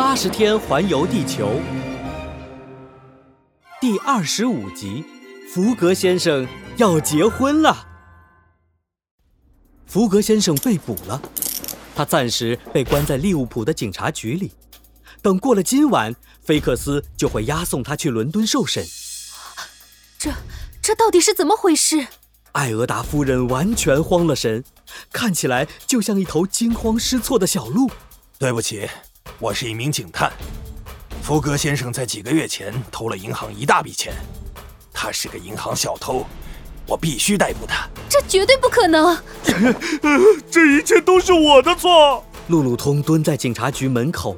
八十天环游地球》第二十五集：福格先生要结婚了。福格先生被捕了，他暂时被关在利物浦的警察局里。等过了今晚，菲克斯就会押送他去伦敦受审。这这到底是怎么回事？艾俄达夫人完全慌了神，看起来就像一头惊慌失措的小鹿。对不起，我是一名警探。福格先生在几个月前偷了银行一大笔钱，他是个银行小偷，我必须逮捕他。这绝对不可能！这一切都是我的错。路路通蹲在警察局门口，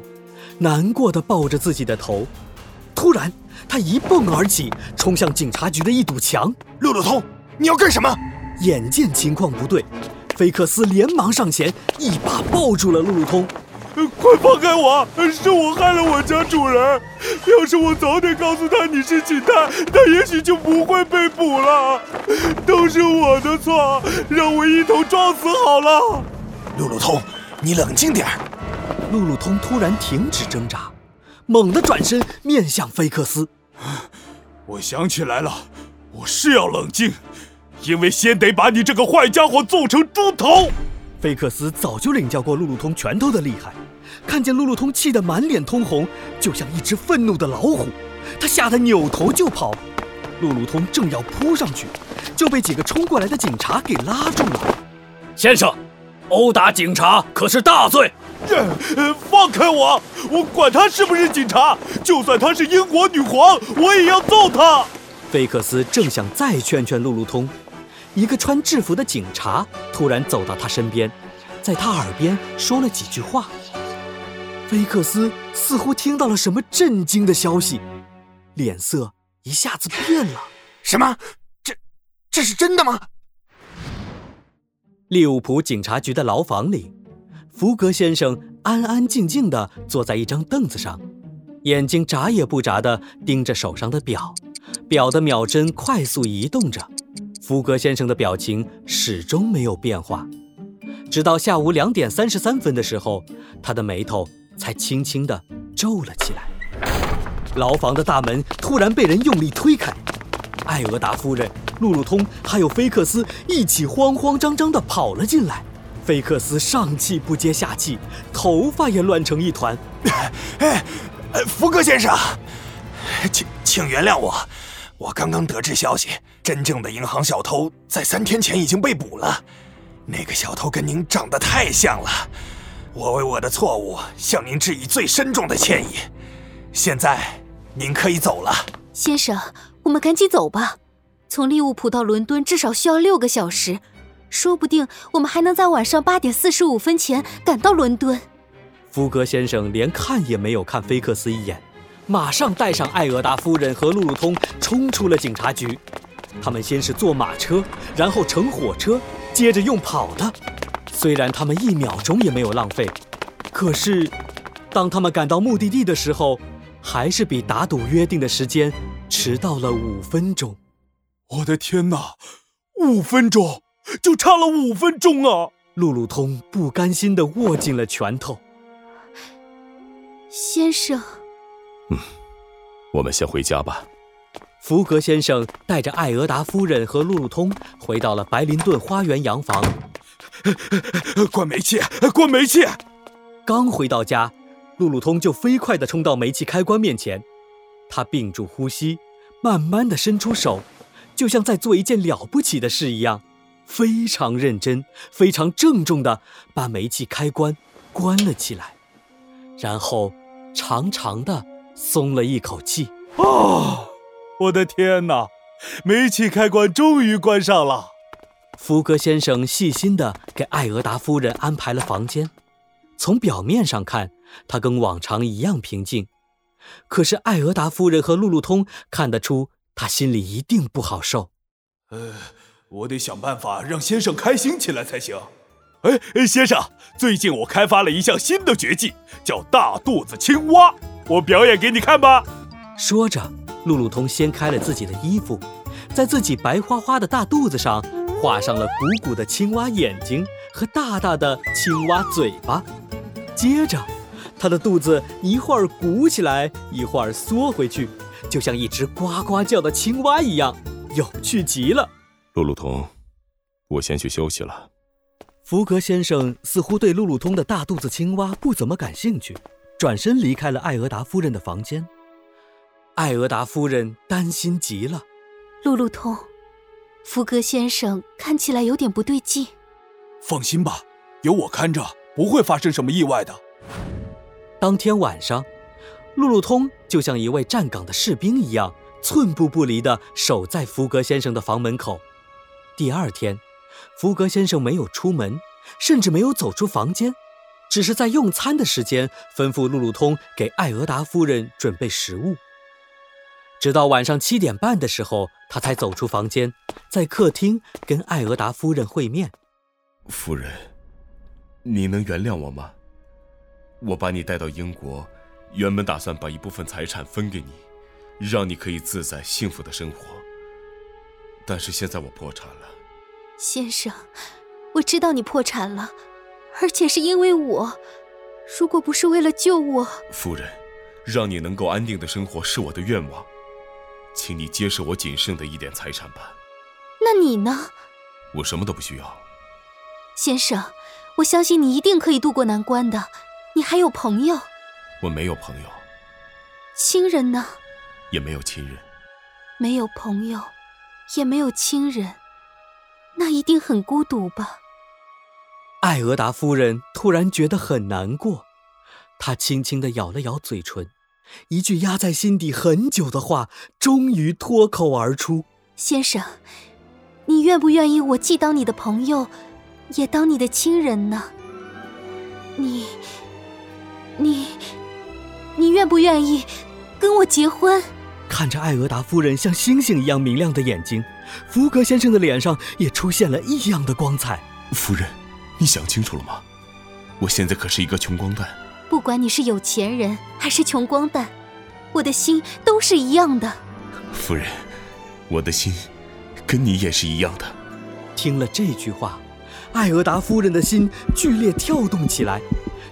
难过的抱着自己的头。突然，他一蹦而起，冲向警察局的一堵墙。路路通，你要干什么？眼见情况不对，菲克斯连忙上前，一把抱住了路路通。快放开我！是我害了我家主人。要是我早点告诉他你是警探，他也许就不会被捕了。都是我的错，让我一头撞死好了。路路通，你冷静点儿。路路通突然停止挣扎，猛地转身面向菲克斯。我想起来了，我是要冷静，因为先得把你这个坏家伙揍成猪头。菲克斯早就领教过路路通拳头的厉害，看见路路通气得满脸通红，就像一只愤怒的老虎，他吓得扭头就跑。路路通正要扑上去，就被几个冲过来的警察给拉住了。先生，殴打警察可是大罪。放开我！我管他是不是警察，就算他是英国女皇，我也要揍他。菲克斯正想再劝劝路路通。一个穿制服的警察突然走到他身边，在他耳边说了几句话。菲克斯似乎听到了什么震惊的消息，脸色一下子变了。什么？这这是真的吗？利物浦警察局的牢房里，福格先生安安静静地坐在一张凳子上，眼睛眨也不眨地盯着手上的表，表的秒针快速移动着。福格先生的表情始终没有变化，直到下午两点三十三分的时候，他的眉头才轻轻地皱了起来。牢房的大门突然被人用力推开，艾俄达夫人、路路通还有菲克斯一起慌慌张张地跑了进来。菲克斯上气不接下气，头发也乱成一团。哎，福格先生，请请原谅我。我刚刚得知消息，真正的银行小偷在三天前已经被捕了。那个小偷跟您长得太像了，我为我的错误向您致以最深重的歉意。现在您可以走了，先生，我们赶紧走吧。从利物浦到伦敦至少需要六个小时，说不定我们还能在晚上八点四十五分前赶到伦敦。福格先生连看也没有看菲克斯一眼。马上带上艾俄达夫人和路路通，冲出了警察局。他们先是坐马车，然后乘火车，接着用跑的。虽然他们一秒钟也没有浪费，可是，当他们赶到目的地的时候，还是比打赌约定的时间迟到了五分钟。我的天哪，五分钟就差了五分钟啊！路路通不甘心地握紧了拳头。先生。嗯，我们先回家吧。福格先生带着艾俄达夫人和路路通回到了白林顿花园洋房。关煤气，关煤气！刚回到家，路路通就飞快地冲到煤气开关面前。他屏住呼吸，慢慢地伸出手，就像在做一件了不起的事一样，非常认真、非常郑重地把煤气开关关了起来，然后长长的。松了一口气啊！我的天哪，煤气开关终于关上了。福格先生细心地给艾俄达夫人安排了房间。从表面上看，他跟往常一样平静。可是艾俄达夫人和路路通看得出，他心里一定不好受。呃，我得想办法让先生开心起来才行。哎，先生，最近我开发了一项新的绝技，叫大肚子青蛙。我表演给你看吧。说着，路路通掀开了自己的衣服，在自己白花花的大肚子上画上了鼓鼓的青蛙眼睛和大大的青蛙嘴巴。接着，他的肚子一会儿鼓起来，一会儿缩回去，就像一只呱呱叫的青蛙一样，有趣极了。路路通，我先去休息了。福格先生似乎对路路通的大肚子青蛙不怎么感兴趣，转身离开了艾俄达夫人的房间。艾俄达夫人担心极了。路路通，福格先生看起来有点不对劲。放心吧，有我看着，不会发生什么意外的。当天晚上，路路通就像一位站岗的士兵一样，寸步不离地守在福格先生的房门口。第二天，福格先生没有出门，甚至没有走出房间，只是在用餐的时间吩咐路路通给艾俄达夫人准备食物。直到晚上七点半的时候，他才走出房间，在客厅跟艾俄达夫人会面。夫人，你能原谅我吗？我把你带到英国，原本打算把一部分财产分给你，让你可以自在幸福的生活。但是现在我破产了，先生，我知道你破产了，而且是因为我。如果不是为了救我，夫人，让你能够安定的生活是我的愿望。请你接受我仅剩的一点财产吧。那你呢？我什么都不需要。先生，我相信你一定可以渡过难关的。你还有朋友？我没有朋友。亲人呢？也没有亲人。没有朋友，也没有亲人，那一定很孤独吧？艾俄达夫人突然觉得很难过，她轻轻地咬了咬嘴唇。一句压在心底很久的话，终于脱口而出：“先生，你愿不愿意我既当你的朋友，也当你的亲人呢？你，你，你愿不愿意跟我结婚？”看着艾俄达夫人像星星一样明亮的眼睛，福格先生的脸上也出现了异样的光彩。夫人，你想清楚了吗？我现在可是一个穷光蛋。不管你是有钱人还是穷光蛋，我的心都是一样的。夫人，我的心跟你也是一样的。听了这句话，艾俄达夫人的心剧烈跳动起来，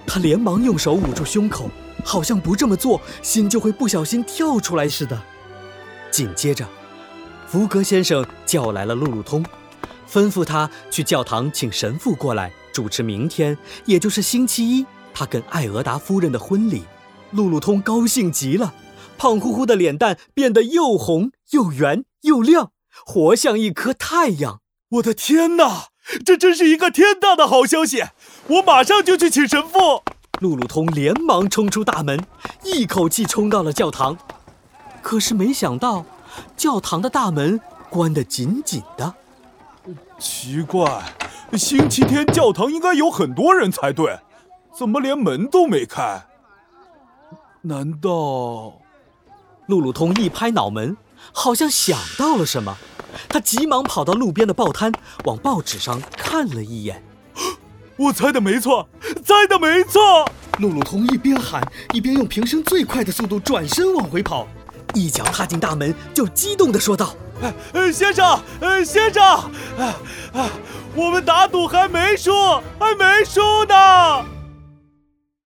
她连忙用手捂住胸口，好像不这么做，心就会不小心跳出来似的。紧接着，福格先生叫来了路路通，吩咐他去教堂请神父过来主持明天，也就是星期一。他跟艾俄达夫人的婚礼，路路通高兴极了，胖乎乎的脸蛋变得又红又圆又亮，活像一颗太阳。我的天哪，这真是一个天大的好消息！我马上就去请神父。路路通连忙冲出大门，一口气冲到了教堂。可是没想到，教堂的大门关得紧紧的。奇怪，星期天教堂应该有很多人才对。怎么连门都没开？难道……路路通一拍脑门，好像想到了什么，他急忙跑到路边的报摊，往报纸上看了一眼。我猜的没错，猜的没错！路路通一边喊，一边用平生最快的速度转身往回跑，一脚踏进大门，就激动地说道：“哎，先生，哎，先生，哎哎，我们打赌还没输，还没输呢！”